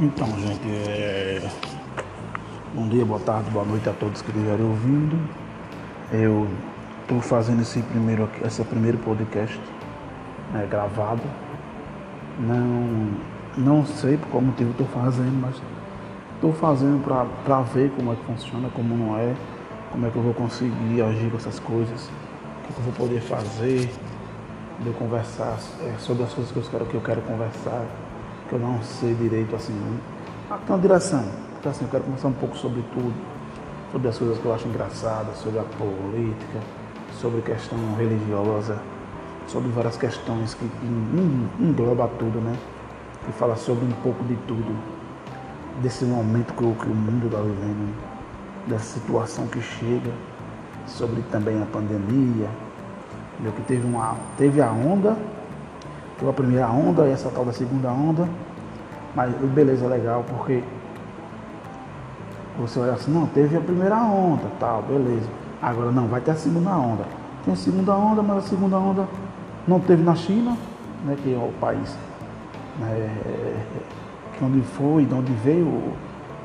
Então, gente, é... bom dia, boa tarde, boa noite a todos que estiverem ouvindo. Eu estou fazendo esse primeiro, esse primeiro podcast né, gravado. Não, não sei por qual motivo estou fazendo, mas estou fazendo para ver como é que funciona, como não é, como é que eu vou conseguir agir com essas coisas, o que, eu vou poder fazer, de eu conversar é, sobre as coisas que eu quero, que eu quero conversar que eu não sei direito assim. Então, a direção. Então, assim, eu quero conversar um pouco sobre tudo, sobre as coisas que eu acho engraçadas, sobre a política, sobre questão religiosa, sobre várias questões que engloba tudo, né? Que fala sobre um pouco de tudo, desse momento que que o mundo está vivendo, dessa situação que chega, sobre também a pandemia, que teve uma teve a onda Teve a primeira onda e essa tal da segunda onda. Mas beleza, legal, porque você olha assim, não, teve a primeira onda, tal, beleza. Agora não, vai ter a segunda onda. Tem a segunda onda, mas a segunda onda não teve na China, né, que é o país né, onde foi, de onde veio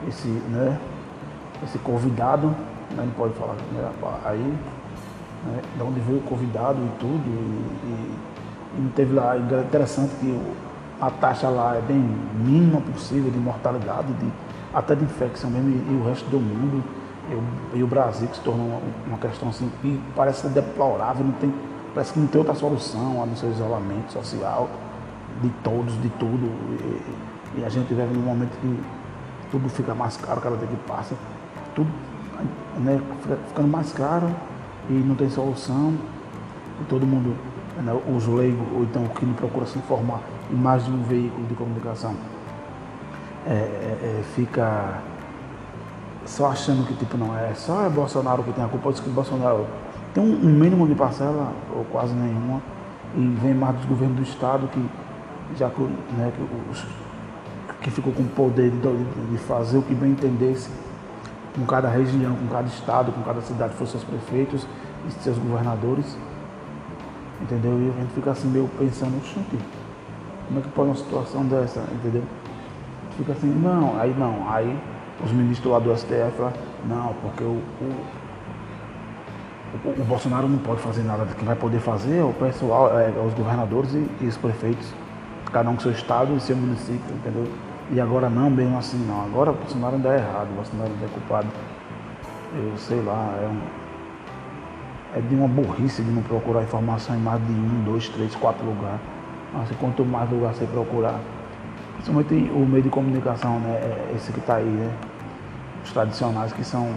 esse, né, esse convidado, né, não pode falar né, aí, né, de onde veio o convidado e tudo, e, e teve lá, é interessante que a taxa lá é bem mínima possível de mortalidade, de, até de infecção mesmo, e, e o resto do mundo, e, e, o Brasil que se tornou uma, uma questão assim, que parece deplorável, não tem, parece que não tem outra solução a não ser isolamento social de todos, de tudo. E, e a gente vive num momento que tudo fica mais caro cada dia que passa, tudo né, fica ficando mais caro e não tem solução, e todo mundo né, os leigos, ou então que não procura se informar em mais de um veículo de comunicação, é, é, é, fica só achando que tipo não é, só é Bolsonaro que tem a culpa, diz que Bolsonaro tem um, mínimo de parcela, ou quase nenhuma, e vem mais dos governos do Estado que já né, que, os, que ficou com o poder de, de fazer o que bem entendesse com cada região, com cada estado, com cada cidade, fossem seus prefeitos e seus governadores. Entendeu? E a gente fica assim meio pensando, gente, como é que pode uma situação dessa, entendeu? Fica assim, não, aí não, aí os ministros lá do STF falam, não, porque o, o, o, o Bolsonaro não pode fazer nada, que vai poder fazer é o pessoal, é, os governadores e, e os prefeitos, cada um com seu estado e seu município, entendeu? E agora não, mesmo assim não. Agora o Bolsonaro ainda é errado, o Bolsonaro ainda é culpado. Eu sei lá, é um é de uma burrice de não procurar informação em mais de um, dois, três, quatro lugares. Mas quanto mais lugar você procurar, principalmente o meio de comunicação, né? É esse que está aí, né? Os tradicionais que são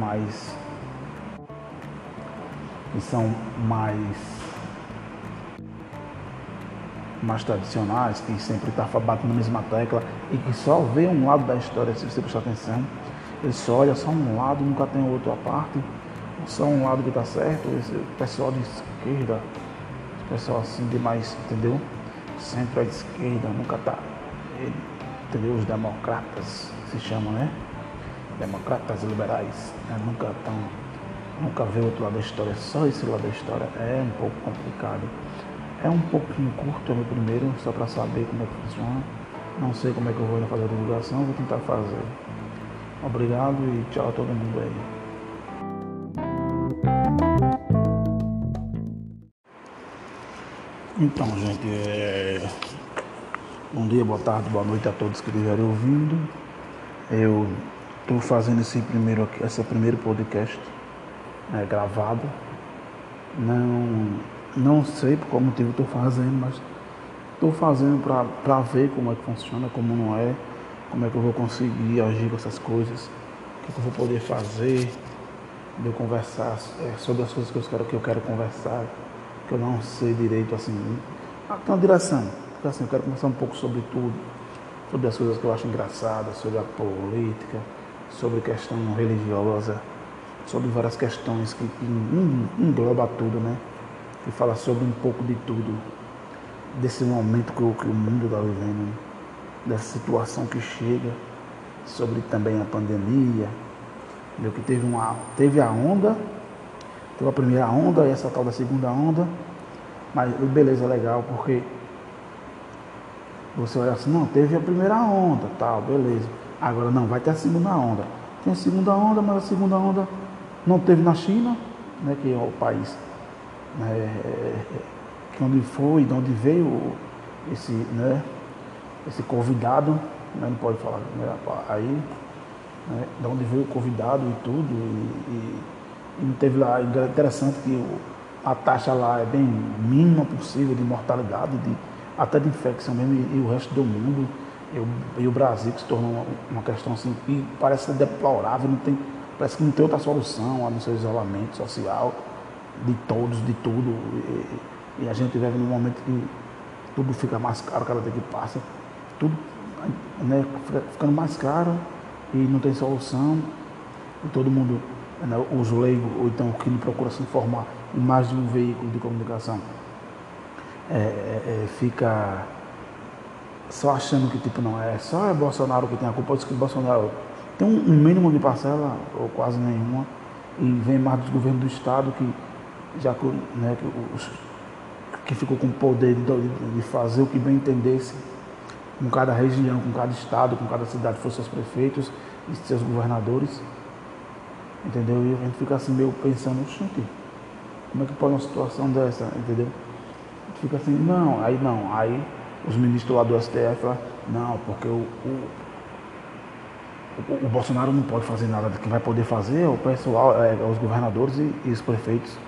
mais. que são mais. mais tradicionais, que sempre está batendo na mesma tecla e que só vê um lado da história se você prestar atenção. Ele só olha só um lado, nunca tem outro à parte só um lado que está certo, esse pessoal de esquerda, esse pessoal assim de mais, entendeu? Centro à esquerda, nunca está, entendeu? Os democratas se chamam, né? Democratas liberais, né? nunca estão, nunca vê outro lado da história, só esse lado da história é um pouco complicado. É um pouquinho curto, é meu primeiro, só para saber como é que funciona. Não sei como é que eu vou fazer a divulgação, vou tentar fazer. Obrigado e tchau a todo mundo aí. Então, gente, é... bom dia, boa tarde, boa noite a todos que estiverem ouvindo. Eu estou fazendo esse primeiro, esse primeiro podcast né, gravado. Não, não sei por qual motivo estou fazendo, mas estou fazendo para ver como é que funciona, como não é, como é que eu vou conseguir agir com essas coisas, o que, eu vou poder fazer, de eu conversar é, sobre as coisas que eu quero, que eu quero conversar que eu não sei direito assim. Então a direção. Porque assim, eu quero conversar um pouco sobre tudo, sobre as coisas que eu acho engraçadas, sobre a política, sobre questão religiosa, sobre várias questões que, que engloba tudo, né? Que fala sobre um pouco de tudo, desse momento que que o mundo está vivendo, dessa situação que chega, sobre também a pandemia, que teve uma teve a onda Teve a primeira onda e essa tal da segunda onda. Mas beleza, legal, porque Você olha assim, não, teve a primeira onda, tal, beleza. Agora não, vai ter a segunda onda. Tem a segunda onda, mas a segunda onda não teve na China, né, que é o país né, que onde foi, de onde veio esse, né, esse convidado, né, não pode falar né, aí, né, de onde veio o convidado e tudo, e, e, teve lá, interessante que o, a taxa lá é bem mínima possível de mortalidade, de, até de infecção mesmo, e, e o resto do mundo, e o, e o, Brasil que se tornou uma, uma questão assim, que parece deplorável, não tem, parece que não tem outra solução a não ser isolamento social de todos, de tudo. E, e a gente vive num momento que tudo fica mais caro cada dia que passa, tudo né, fica ficando mais caro e não tem solução. E todo mundo, né, os leigos, ou então que não procura se informar em mais de um veículo de comunicação, é, é, é, fica só achando que tipo não é só é Bolsonaro que tem a culpa, diz que Bolsonaro tem um, mínimo de parcela, ou quase nenhuma, e vem mais dos governos do Estado que já né, que, os, que ficou com o poder de, de, fazer o que bem entendesse com cada região, com cada estado, com cada cidade, fossem seus prefeitos e seus governadores. Entendeu? E a gente fica assim meio pensando, gente, como é que pode uma situação dessa, entendeu? A gente fica assim, não, aí não, aí os ministros lá do STF falam, não, porque o, o o, Bolsonaro não pode fazer nada, que vai poder fazer o pessoal, é, os governadores e, e, os prefeitos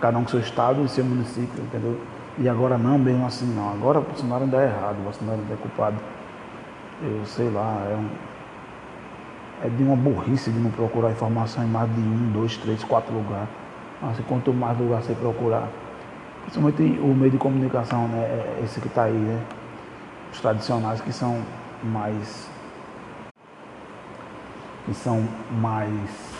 cada um com seu estado e seu município, entendeu? E agora não, mesmo assim não. Agora o Bolsonaro ainda é errado, o Bolsonaro ainda é culpado. Eu sei lá, é, um, é de uma burrice de não procurar informação em mais de um, dois, três, quatro lugares. Mas quanto mais lugar você procurar, principalmente o meio de comunicação, né? É esse que está aí, né? Os tradicionais que são mais. que são mais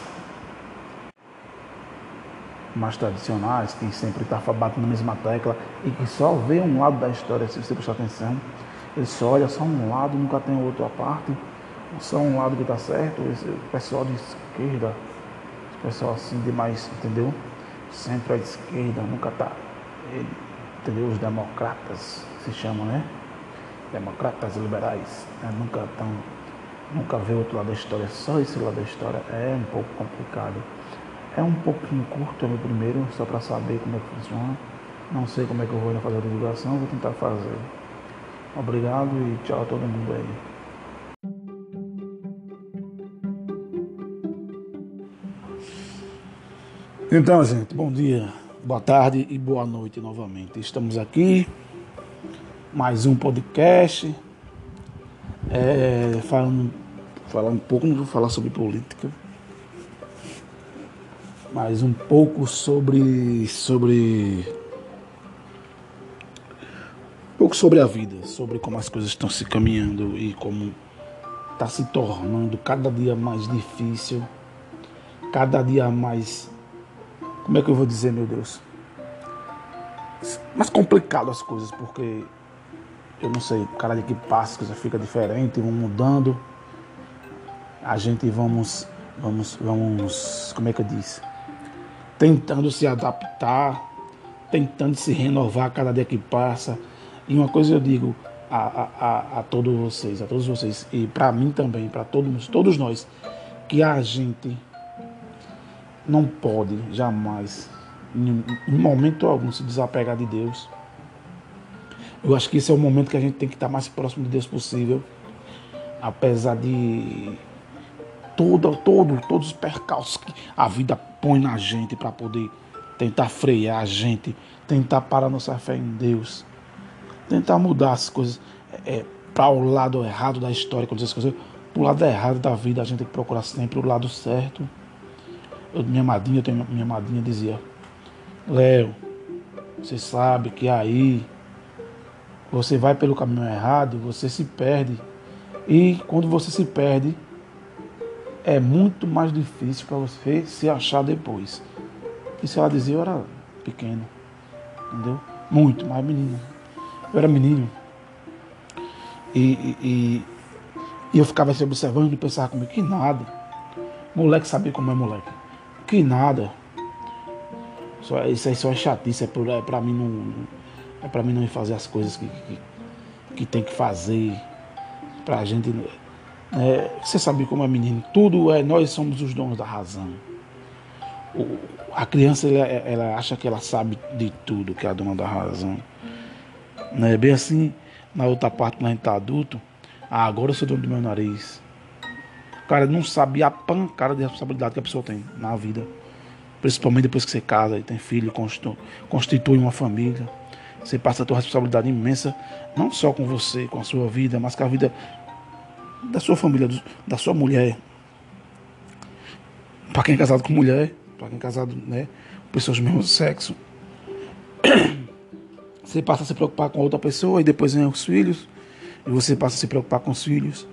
mais tradicionais, que sempre está batendo na mesma tecla e que só vê um lado da história, se você prestar atenção, ele só olha só um lado, nunca tem outro parte, só um lado que está certo, esse pessoal de esquerda, esse pessoal assim de mais, entendeu? Centro à esquerda, nunca está, entendeu? Os democratas se chamam, né? Democratas liberais, né? nunca estão, nunca vê outro lado da história, só esse lado da história é um pouco complicado. É um pouquinho curto, é meu primeiro, só para saber como é que funciona. Não sei como é que eu vou fazer a divulgação, vou tentar fazer. Obrigado e tchau a todo mundo aí. Então, gente, bom dia, boa tarde e boa noite novamente. Estamos aqui, mais um podcast, é, falando, um pouco, não vou falar sobre política, mas um pouco sobre sobre um pouco sobre a vida, sobre como as coisas estão se caminhando e como está se tornando cada dia mais difícil, cada dia mais como é que eu vou dizer, meu Deus? Mais complicado as coisas, porque eu não sei, cada dia que passa, as coisas fica diferente, vão mudando. A gente vamos, vamos, vamos, como é que eu disse? tentando se adaptar, tentando se renovar cada dia que passa. E uma coisa eu digo a, a, a, a todos vocês, a todos vocês, e para mim também, para todos, todos nós, que a gente não pode jamais, em, momento algum, se desapegar de Deus. Eu acho que esse é o momento que a gente tem que estar mais próximo de Deus possível, apesar de todo, todo, todos os percalços que a vida põe na gente para poder tentar frear a gente, tentar parar nossa fé em Deus, tentar mudar as coisas é, para o lado errado da história, para o lado errado da vida, a gente tem que procurar sempre o lado certo. Minha madrinha, tenho, minha madrinha dizia, Léo, você sabe que aí você vai pelo caminho errado, você se perde. E quando você se perde, é muito mais difícil para você se achar depois. Isso ela dizia, eu era pequeno, entendeu? Muito, mais menino. Eu era menino. E, e, e eu ficava se observando e pensava comigo, que nada. Moleque sabia como é moleque. Que nada. Só, isso aí só é chatice, é, por, é pra mim não. É pra mim não fazer as coisas que, que, que tem que fazer pra gente. É, você sabe como é menino, tudo é, nós somos os donos da razão. O, a criança ela, ela, acha que ela sabe de tudo, que é a dona da razão. É bem assim, na outra parte, quando a gente tá adulto, ah, agora eu sou dono do meu nariz. Cara não sabe a pancada de responsabilidade que a pessoa tem na vida. Principalmente depois que você casa e tem filho, constitui uma família. Você passa a tua responsabilidade imensa, não só com você, com a sua vida, mas com a vida da sua família, da sua mulher. Para quem é casado com mulher, para quem é casado, né, com pessoas do mesmo sexo. Você passa a se preocupar com outra pessoa e depois vem os filhos. E você passa a se preocupar com os filhos.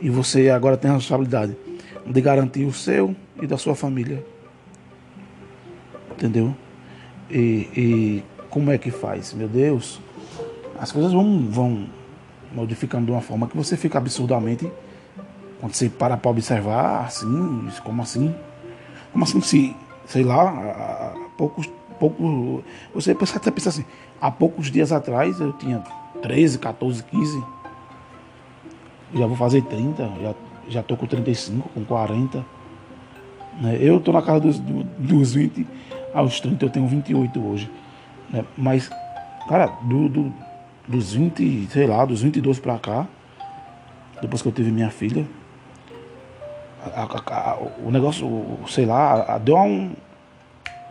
E você agora tem a responsabilidade de garantir o seu e da sua família. Entendeu? E, e como é que faz? Meu Deus, as coisas vão, vão modificando de uma forma que você fica absurdamente. Quando você para para observar, assim, como assim? Como assim se, sei lá, há poucos, poucos. Você até pensa assim, há poucos dias atrás eu tinha 13, 14, 15. Já vou fazer 30, já, já tô com 35, com 40. Né? Eu tô na casa dos, dos 20 aos 30, eu tenho 28 hoje. Né? Mas, cara, do, do, dos 20, sei lá, dos 22 pra cá, depois que eu tive minha filha, a, a, a, o negócio, sei lá, deu um.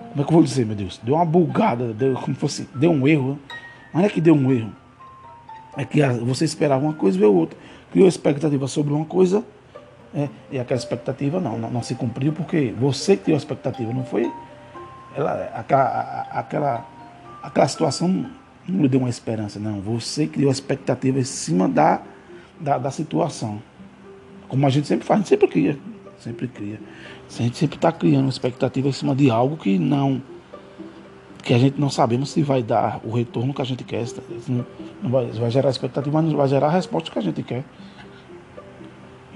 Como é que eu vou dizer, meu Deus? Deu uma bugada, deu como fosse. Deu um erro. Mas não é que deu um erro. É que você esperava uma coisa e veio outra. Criou expectativa sobre uma coisa é, e aquela expectativa não, não, não, se cumpriu porque você criou a expectativa, não foi ela, aquela, aquela aquela situação não lhe deu uma esperança, não. Você criou a expectativa em cima da, da, da situação. Como a gente sempre faz, a gente sempre cria. Sempre cria. A gente sempre está criando expectativa em cima de algo que não. Que a gente não sabemos se vai dar o retorno que a gente quer. Não, vai, vai gerar expectativa, mas não vai gerar a resposta que a gente quer.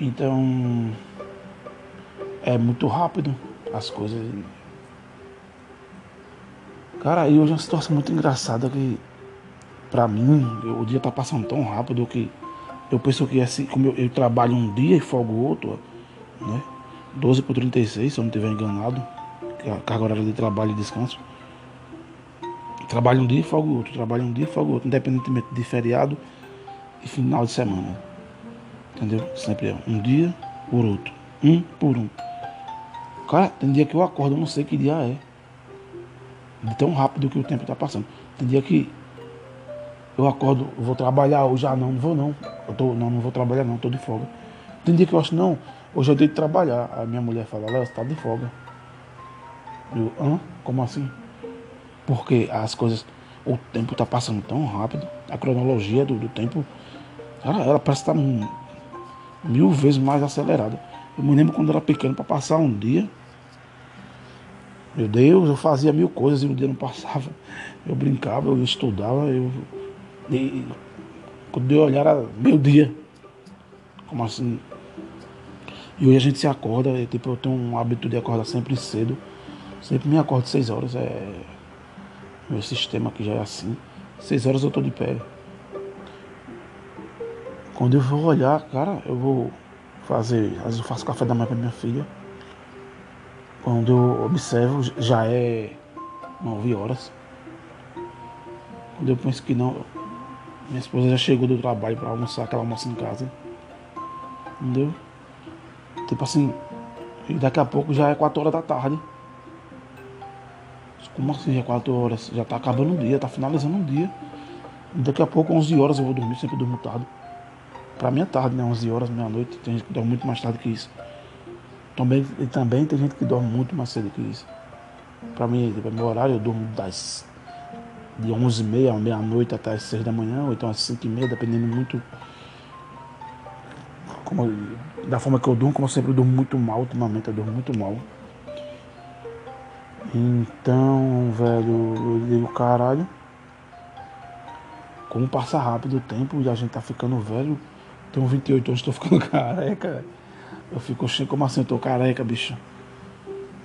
Então. É muito rápido as coisas. Cara, e hoje é uma situação muito engraçada que, pra mim, o dia tá passando tão rápido que eu penso que assim, como eu, eu trabalho um dia e folgo outro, né? 12 por 36, se eu não estiver enganado, que a carga horária de trabalho e descanso. Trabalho um dia e folgo outro, trabalho um dia e folgo outro, independentemente de feriado e final de semana. Entendeu? Sempre é um dia por outro, um por um. Cara, tem dia que eu acordo, eu não sei que dia é de tão rápido que o tempo está passando. Tem dia que eu acordo, vou trabalhar, hoje ah não, não vou não. Eu tô, não, não vou trabalhar não, estou de folga. Tem dia que eu acho, não, hoje eu tenho que trabalhar. A minha mulher fala, você está de folga. Eu, hã? Como assim? Porque as coisas, o tempo está passando tão rápido, a cronologia do, do tempo, ela, ela parece estar tá mil vezes mais acelerada. Eu me lembro quando era pequeno, para passar um dia, meu Deus, eu fazia mil coisas e o dia não passava. Eu brincava, eu estudava, eu. E, quando eu olhar era meu dia. Como assim? E hoje a gente se acorda, tipo, eu tenho um hábito de acordar sempre cedo. Sempre me acordo seis horas. É... Meu sistema aqui já é assim. Seis horas eu tô de pé. Quando eu vou olhar, cara, eu vou fazer. Às vezes eu faço café da manhã pra minha filha. Quando eu observo, já é nove horas. Quando eu penso que não, minha esposa já chegou do trabalho para almoçar, aquela almoça em casa. Entendeu? Tipo assim, e daqui a pouco já é quatro horas da tarde. Como assim já é quatro horas? Já tá acabando o dia, tá finalizando o dia. Daqui a pouco, 11 horas eu vou dormir, sempre durmo tarde. Pra mim é tarde, né? 11 horas, meia-noite. Tem gente que dorme muito mais tarde que isso. Também, e também tem gente que dorme muito mais cedo que isso. Para mim, tipo, meu horário, eu durmo das de 11h30 à meia-noite até as 6 da manhã, ou então às 5h30, dependendo muito como, da forma que eu durmo, como eu sempre durmo muito mal ultimamente, eu durmo muito mal. Então, velho, eu digo, caralho, como passa rápido o tempo e a gente tá ficando velho. Tenho 28 anos, tô ficando careca. Eu fico, como assim, eu tô careca, bicho.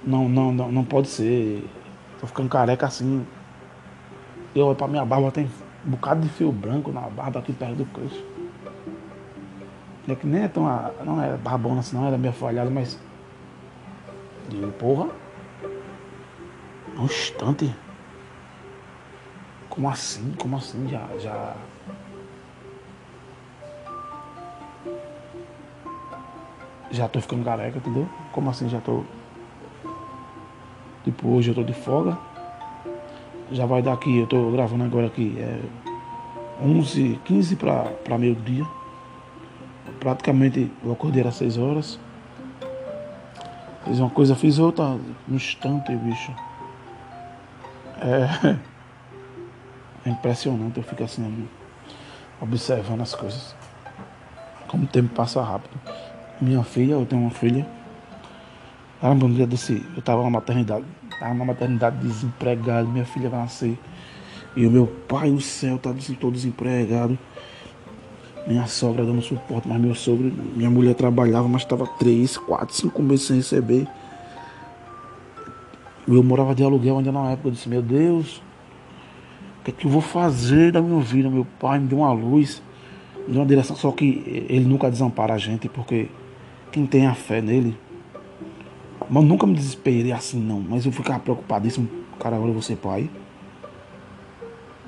Não, não, não, não pode ser. Tô ficando careca assim. Eu olho pra minha barba, tem Um bocado de fio branco na barba aqui perto do queixo. É que nem é tão. Não era barbona assim, não, era meio falhada, mas. Digo, porra. Um instante. Como assim? Como assim? Já. já... Já tô ficando careca, entendeu? Como assim já tô. Tipo, hoje eu tô de folga. Já vai dar aqui, eu tô gravando agora aqui, é 11, 15 para meio-dia. Praticamente eu acordei às 6 horas. Fiz uma coisa, fiz outra no instante, bicho. É, é impressionante, eu fico assim, observando as coisas. Como o tempo passa rápido. Minha filha, eu tenho uma filha. Ah, um dia desse, eu tava na maternidade, tava na maternidade desempregado, minha filha vai nascer. E o meu pai no céu tá todo desempregado. Minha sogra dando suporte, mas meu sogro, minha mulher trabalhava, mas estava três, quatro, cinco meses sem receber. Eu morava de aluguel ainda na época. Eu disse, meu Deus, o que é que eu vou fazer da minha vida? Meu pai me deu uma luz, me deu uma direção. Só que ele nunca desampara a gente, porque quem tem a fé nele. Mas nunca me desesperei assim, não. Mas eu ficava preocupadíssimo. Cara, agora eu vou ser pai.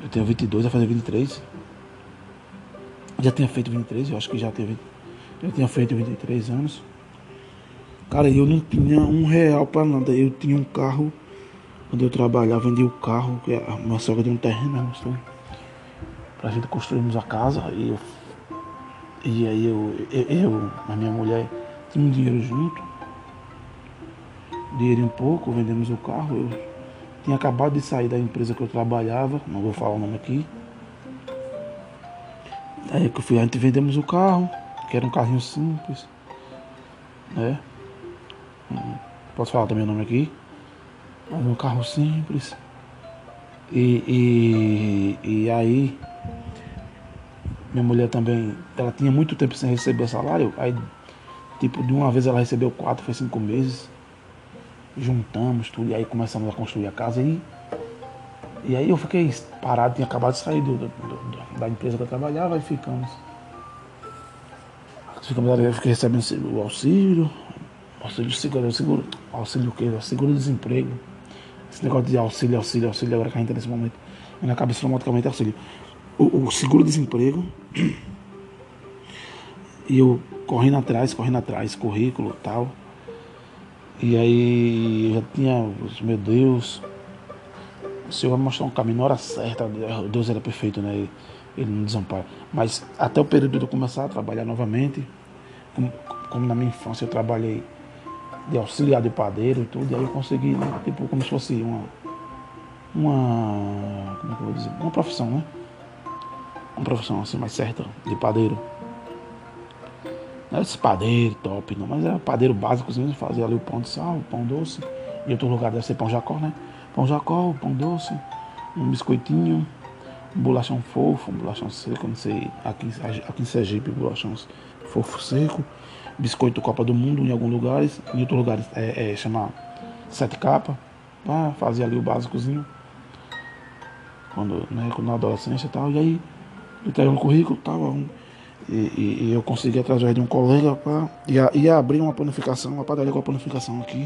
Eu tenho 22, vai fazer 23. Já tinha feito 23, eu acho que já teve. Eu tinha feito 23 anos. Cara, eu não tinha um real para nada. Eu tinha um carro. Quando eu trabalhava, vendi o carro. Que a minha sogra deu um terreno, né? Então, pra gente construirmos a casa. E, eu, e aí eu, eu, eu, a minha mulher, tinha um dinheiro junto. Dinheiro um pouco, vendemos o carro. Eu tinha acabado de sair da empresa que eu trabalhava. Não vou falar o nome aqui. Aí que eu fui, a gente vendemos o carro, que era um carrinho simples, né? Posso falar também o nome aqui? Um carro simples. E, e, e aí, minha mulher também, ela tinha muito tempo sem receber salário, aí, tipo, de uma vez ela recebeu quatro, foi cinco meses. Juntamos tudo, e aí começamos a construir a casa e e aí eu fiquei parado, tinha acabado de sair do, do, do, da empresa que eu trabalhava e ficamos. Ficamos ali, eu fiquei recebendo o auxílio, auxílio seguro, seguro, auxílio o quê? Seguro desemprego. Esse negócio de auxílio, auxílio, auxílio agora que a gente tá nesse momento. Na cabeça automaticamente auxílio. O, o seguro desemprego. E eu correndo atrás, correndo atrás, currículo e tal. E aí eu já tinha, meu Deus, o Senhor vai mostrar um caminho na hora certa. Deus era perfeito, né? Ele não desampara. Mas até o período de eu começar a trabalhar novamente, como, como na minha infância eu trabalhei de auxiliar de padeiro e tudo, e aí eu consegui, né? Tipo, como se fosse uma. Uma. Como é que eu vou dizer? Uma profissão, né? Uma profissão assim mais certa, de padeiro. Não era esse padeiro top, não, mas era padeiro básico, assim, fazia ali o pão de sal, o pão doce. Em outro lugar deve ser pão jacó, né? Pão jacó, pão doce, um biscoitinho, um bolachão fofo, um bolachão seco, não sei, aqui, aqui em Sergipe, bolachão fofo seco, biscoito Copa do Mundo em alguns lugares, em outros lugares é, é chama sete capa, ah, fazia ali o básicozinho, quando, né, na adolescência e tal, e aí eu tenho um currículo, tava um, e, e, e, eu consegui através de um colega ia, ia abrir uma panificação, uma padaria com a panificação aqui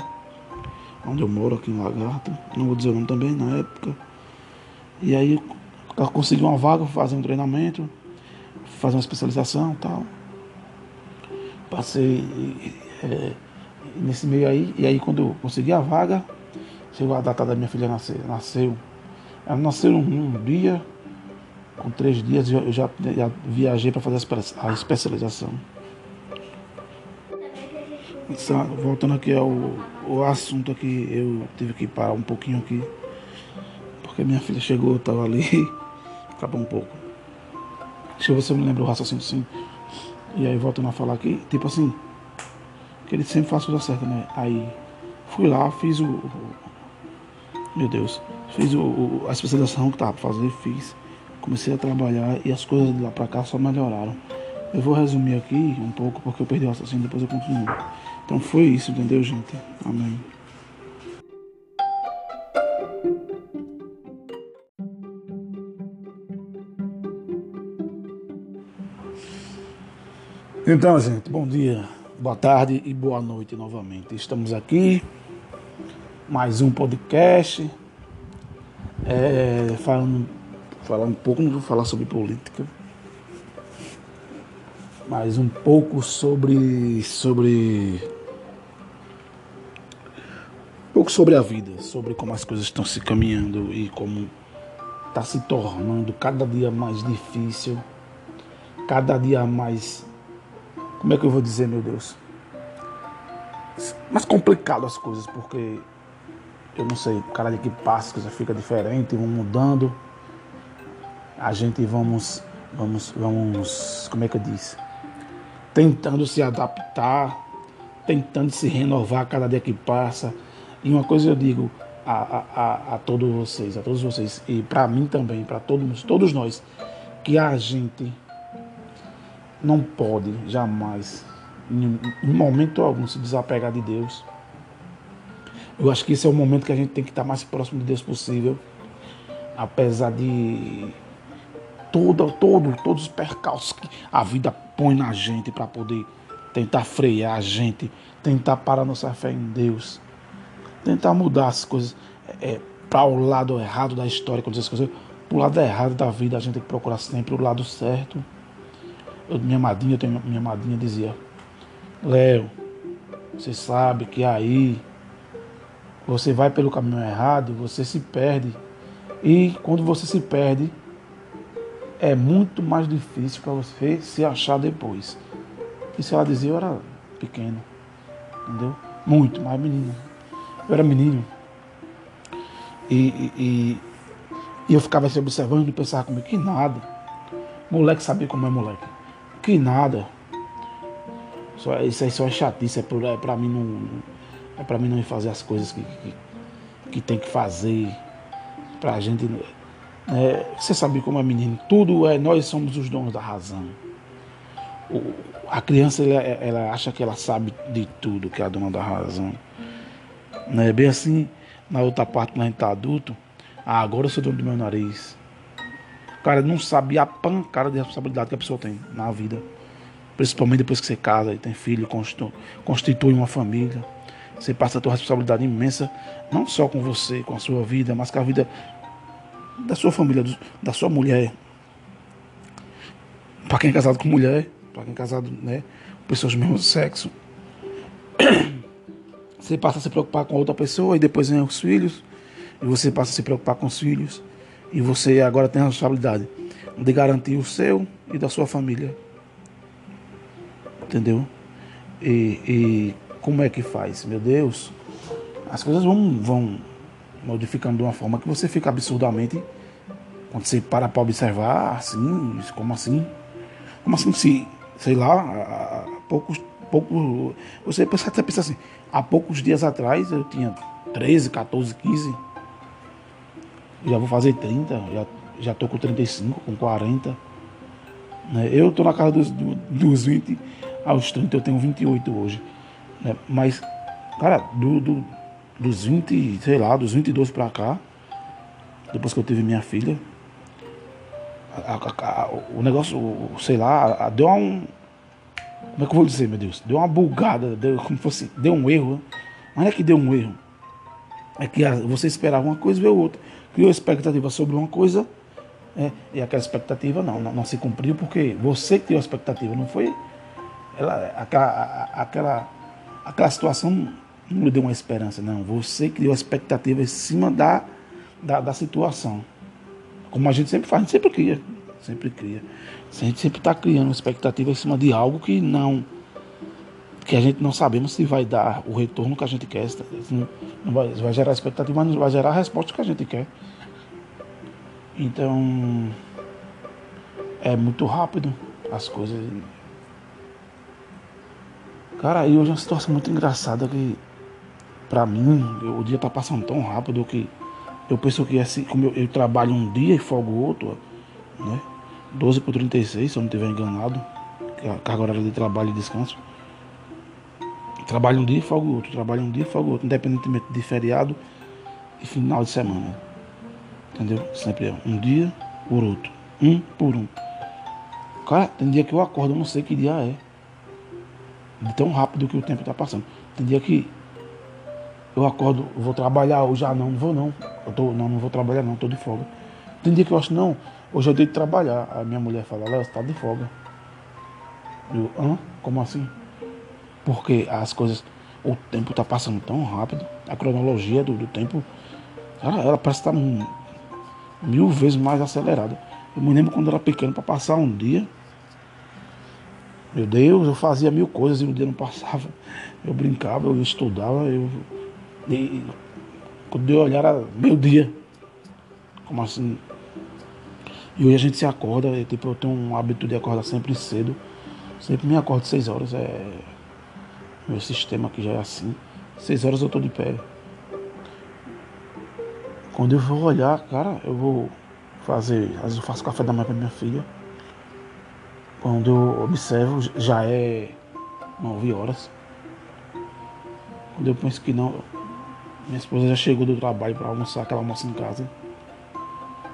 onde eu moro, aqui em Lagarto. Não vou dizer o nome também, na época. E aí consegui uma vaga para fazer um treinamento, fazer uma especialização e tal. Passei é, nesse meio aí, e aí quando eu consegui a vaga, chegou a data da minha filha nascer. Nasceu. Ela nasceu num dia, com três dias eu já, já viajei para fazer a especialização. Voltando aqui ao, ao assunto aqui, eu tive que parar um pouquinho aqui. Porque minha filha chegou, estava ali, acabou um pouco. Deixa eu ver se eu me lembro o raciocínio sim. E aí voltando a falar aqui, tipo assim, que ele sempre faz coisa certa, né? Aí fui lá, fiz o. meu Deus, fiz o, o, a especialização que tava pra fazer, fiz. Comecei a trabalhar e as coisas de lá pra cá só melhoraram. Eu vou resumir aqui um pouco porque eu perdi o raciocínio, depois eu continuo. Então foi isso, entendeu, gente? Amém. Então, gente, bom dia, boa tarde e boa noite novamente. Estamos aqui, mais um podcast, é, falando, falando um pouco, não vou falar sobre política, mas um pouco sobre, sobre, um pouco sobre a vida, sobre como as coisas estão se caminhando e como está se tornando cada dia mais difícil, cada dia mais como é que eu vou dizer, meu Deus? Mais complicado as coisas, porque eu não sei, cada dia que passa as coisas ficam diferentes, vão mudando. A gente vamos, vamos, vamos, como é que eu disse? Tentando se adaptar, tentando se renovar cada dia que passa. E uma coisa eu digo a, a, a todos vocês, a todos vocês, e para mim também, para todos, todos nós, que a gente não pode jamais, em, momento algum, se desapegar de Deus. Eu acho que esse é o momento que a gente tem que estar mais próximo de Deus possível, apesar de todo, todo, todos os percalços que a vida põe na gente para poder tentar frear a gente, tentar parar nossa fé em Deus, tentar mudar as coisas é, para o lado errado da história, quando as coisas, para o lado errado da vida, a gente tem que procurar sempre o lado certo. Eu, minha madrinha, tenho, minha madrinha dizia, Léo, você sabe que aí você vai pelo caminho errado, você se perde. E quando você se perde, é muito mais difícil para você se achar depois. Isso ela dizia, eu era pequeno, entendeu? Muito, mais menino. Eu era menino. E, e, e eu ficava se observando e pensava comigo, que nada. Moleque sabia como é moleque. Que nada. Só, isso aí só é chatice, é, por, é pra mim não. É pra mim não fazer as coisas que, que, que tem que fazer. Pra gente. É, você sabe como é menino, tudo é, nós somos os donos da razão. O, a criança ela, ela, acha que ela sabe de tudo, que é a dona da razão. Não é bem assim, na outra parte, quando a gente tá adulto, ah, agora eu sou dono do meu nariz. Cara não sabe a pancada de responsabilidade que a pessoa tem na vida. Principalmente depois que você casa e tem filho, constitui uma família. Você passa a ter uma responsabilidade imensa, não só com você, com a sua vida, mas com a vida da sua família, da sua mulher. Para quem é casado com mulher, para quem é casado né, com pessoas do mesmo sexo. Você passa a se preocupar com outra pessoa e depois vem os filhos. E você passa a se preocupar com os filhos. E você agora tem a responsabilidade de garantir o seu e da sua família. Entendeu? E, e como é que faz? Meu Deus, as coisas vão, vão modificando de uma forma que você fica absurdamente. Quando você para para observar, assim, como assim? Como assim se, sei lá, há poucos, poucos. Você pensa, você pensa assim, há poucos dias atrás eu tinha 13, 14, 15 já vou fazer 30, já, já tô com 35, com 40. Né? Eu tô na casa dos, dos 20, aos 30 eu tenho 28 hoje. Né? Mas, cara, do, do, dos 20, sei lá, dos 22 pra cá, depois que eu tive minha filha, a, a, a, o negócio, sei lá, deu um. Como é que eu vou dizer, meu Deus? Deu uma bugada, deu, como fosse, deu um erro. Né? Mas não é que deu um erro. É que você esperava uma coisa e veio outra criou expectativa sobre uma coisa é, e aquela expectativa não, não, não, se cumpriu porque você criou a expectativa, não foi ela, aquela, aquela, aquela situação não lhe deu uma esperança, não. Você criou a expectativa em cima da, da, da situação. Como a gente sempre faz, a gente sempre cria. Sempre cria. A gente sempre está criando expectativa em cima de algo que não que a gente não sabemos se vai dar o retorno que a gente quer. Não, não vai, vai, gerar expectativa, mas não vai gerar a resposta que a gente quer. Então é muito rápido as coisas. Cara, e hoje é uma situação muito engraçada que pra mim o dia tá passando tão rápido que eu penso que assim, como eu, eu trabalho um dia e folgo outro, né? 12 por 36, se eu não estiver enganado, é carga horária de trabalho e descanso. Trabalho um dia e folgo outro, trabalho um dia e folgo outro, independentemente de feriado e final de semana. Entendeu? Sempre é um dia por outro. Um por um. Cara, tem dia que eu acordo, eu não sei que dia é. De tão rápido que o tempo está passando. Tem dia que eu acordo, vou trabalhar hoje, ah não, não vou não. Eu tô, não, não vou trabalhar não, estou de folga. Tem dia que eu acho, não, hoje eu tenho que trabalhar. A minha mulher fala, Léo, você está de folga. Eu, hã? Como assim? Porque as coisas, o tempo está passando tão rápido, a cronologia do, do tempo, ela, ela parece estar tá mil vezes mais acelerada. Eu me lembro quando eu era pequeno para passar um dia. Meu Deus, eu fazia mil coisas e o dia não passava. Eu brincava, eu estudava, eu. E, quando eu olhar era meu dia. Como assim? E hoje a gente se acorda, e, tipo, eu tenho um hábito de acordar sempre cedo. Sempre me acordo seis horas. É... Meu sistema aqui já é assim. Seis horas eu tô de pé. Quando eu vou olhar, cara, eu vou fazer. Às vezes eu faço café da manhã pra minha filha. Quando eu observo, já é nove horas. Quando eu penso que não, minha esposa já chegou do trabalho para almoçar, aquela almoça em casa.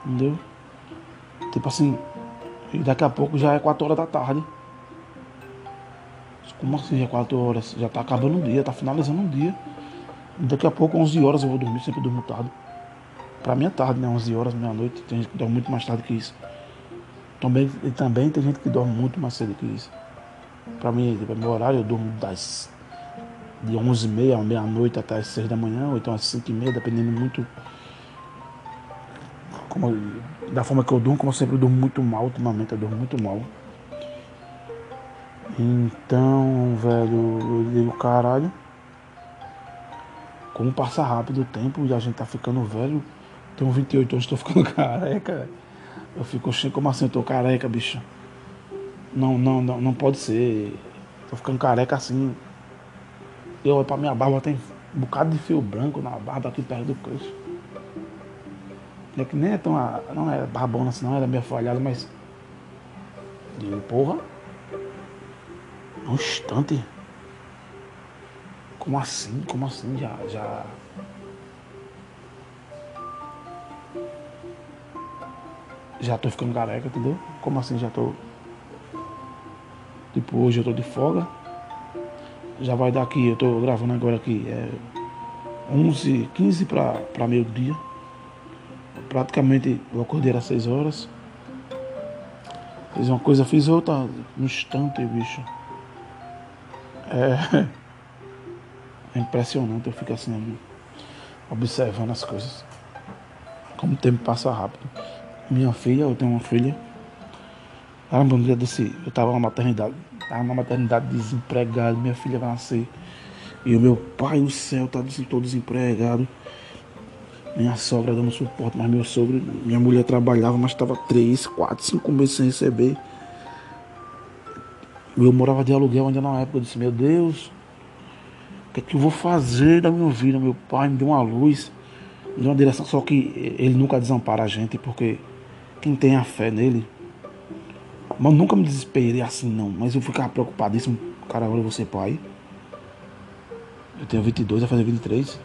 Entendeu? Tipo assim, e daqui a pouco já é quatro horas da tarde. Como assim já é quatro horas? Já tá acabando o dia, tá finalizando o dia. Daqui a pouco, 11 horas eu vou dormir, sempre durmo tarde. Pra mim é tarde, né? 11 horas, meia-noite. Tem gente que dorme muito mais tarde que isso. Também, e também tem gente que dorme muito mais cedo que isso. Pra mim, tipo, meu horário, eu durmo das de 11h30 à meia-noite até as 6 da manhã, ou então às 5h30, dependendo muito como, da forma que eu durmo, como eu sempre durmo muito mal ultimamente, eu durmo muito mal. Então, velho, eu digo, caralho, como passa rápido o tempo e a gente tá ficando velho, tenho 28 anos, tô ficando careca. Eu fico, como assim, eu tô careca, bicho? Não, não, não, não pode ser. Tô ficando careca assim. Eu olho pra minha barba, tem um bocado de fio branco na barba aqui perto do queixo. É que nem é tão. Não é barbona assim, não, era meio falhada, mas. Digo, porra. Um instante. Como assim? Como assim? Já. já já tô ficando careca, entendeu? Como assim já tô. Tipo, hoje eu tô de folga. Já vai dar aqui, eu tô gravando agora aqui, é 11, 15 pra, pra meio-dia. Praticamente eu acordei às 6 horas. Fiz uma coisa, fiz outra no instante, bicho. É, é impressionante, eu fico assim, observando as coisas. Como o tempo passa rápido minha filha, eu tenho uma filha. Caramba, um dia desse, eu tava na maternidade, tava na maternidade desempregado, minha filha vai nascer. E o meu pai no céu tá todo desempregado. Minha sogra dando suporte, mas meu sogro, minha mulher trabalhava, mas estava três, quatro, cinco meses sem receber. Eu morava de aluguel ainda na época, eu disse, meu Deus, o que é que eu vou fazer da minha vida? Meu pai me deu uma luz, me deu uma direção, só que ele nunca desampara a gente, porque quem tem a fé nele. Mas nunca me desesperei assim, não. Mas eu ficava preocupadíssimo. Cara, agora eu vou ser pai. Eu tenho 22, vai fazer 23.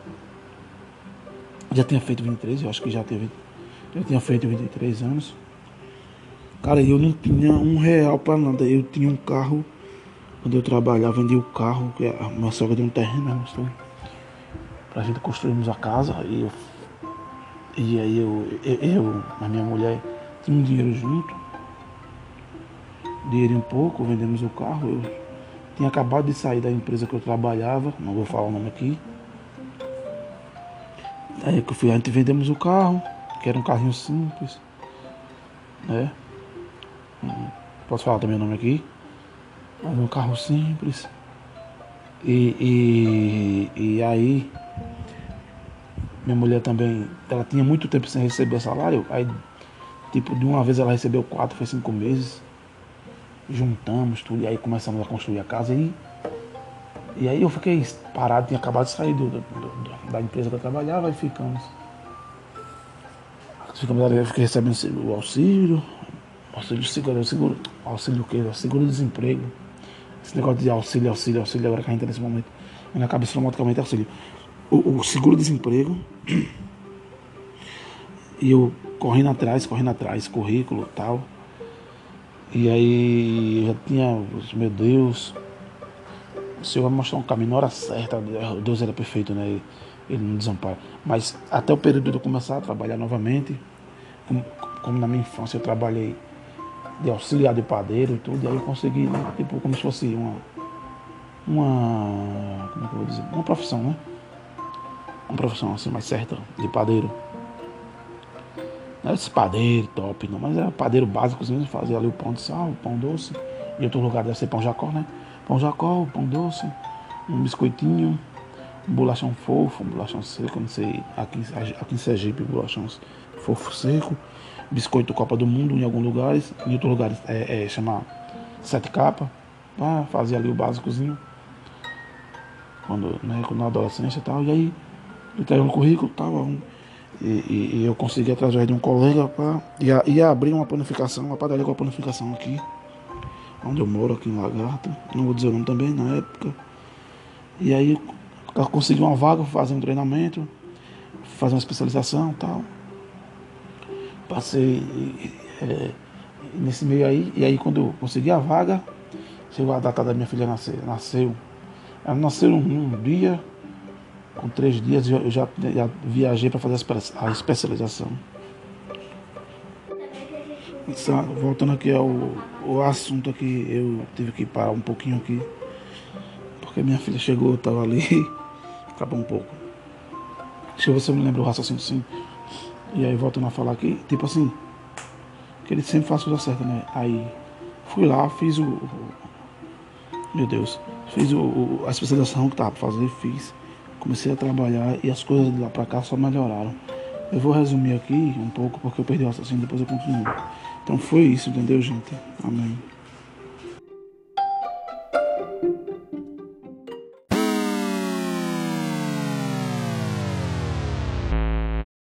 Já tinha feito 23, eu acho que já teve. Já tinha feito 23 anos. Cara, eu não tinha um real para nada. Eu tinha um carro. Quando eu trabalhava, vendi o carro. Que a minha sogra deu um terreno, né? Então, pra gente construirmos a casa. E, eu, e aí eu, eu, eu, a minha mulher tinha um dinheiro junto, dinheiro um pouco, vendemos o carro. Eu tinha acabado de sair da empresa que eu trabalhava, não vou falar o nome aqui. Aí que eu fui, a gente vendemos o carro, que era um carrinho simples, né? Posso falar também o nome aqui? Mas um carro simples. E, e, e aí minha mulher também, ela tinha muito tempo sem receber salário, aí Tipo, de uma vez ela recebeu quatro, foi cinco meses. Juntamos tudo, e aí começamos a construir a casa. E, e aí eu fiquei parado, tinha acabado de sair do, do, do, da empresa que eu trabalhava e ficamos. Ficamos ali, eu fiquei recebendo o auxílio, auxílio seguro, seguro, auxílio o quê? Seguro-desemprego. Esse negócio de auxílio, auxílio, auxílio, agora que a gente tá nesse momento. Minha cabeça automaticamente é auxílio. O, o seguro-desemprego. E eu correndo atrás, correndo atrás, currículo tal. E aí eu já tinha, meu Deus, o Senhor vai mostrar um caminho na hora certa. Deus era perfeito, né? Ele não desampara. Mas até o período de eu começar a trabalhar novamente, como, como na minha infância eu trabalhei de auxiliar de padeiro e tudo, e aí eu consegui, né? Tipo, como se fosse uma. Uma. Como é que eu vou dizer? Uma profissão, né? Uma profissão assim mais certa, de padeiro. Não era esse padeiro top, não, mas era padeiro básico, assim, fazia ali o pão de sal, o pão doce. Em outro lugar deve ser pão jacó, né? Pão jacó, pão doce, um biscoitinho, um bolachão fofo, um bolachão seco, não sei, aqui, aqui em Sergipe, bolachão fofo seco, biscoito Copa do Mundo em alguns lugares, em outros lugares é, é chamar sete capa, tá? fazer ali o básicozinho, quando, né, na adolescência e tal, e aí tenho um currículo, tava um, e, e, e, eu consegui através de um colega ia, ia abrir uma panificação, uma padaria com a panificação aqui, onde eu moro, aqui em Lagarto, não vou dizer o nome também na época. E aí consegui uma vaga, fazer um treinamento, fazer uma especialização e tal. Passei é, nesse meio aí, e aí quando eu consegui a vaga, chegou a data da minha filha nascer, nasceu. Ela nasceu num, num dia, com três dias eu já, já viajei para fazer a especialização. Voltando aqui ao, ao assunto aqui, eu tive que parar um pouquinho aqui, porque minha filha chegou, estava ali, acabou um pouco. Deixa eu ver se eu me lembro o raciocínio sim. E aí voltando a falar aqui, tipo assim, que ele sempre faz coisa certa, né? Aí fui lá, fiz o. Meu Deus, fiz o, a especialização que tava pra fazer, fiz. Comecei a trabalhar e as coisas de lá pra cá só melhoraram. Eu vou resumir aqui um pouco porque eu perdi o assassino, depois eu continuo. Então foi isso, entendeu, gente? Amém.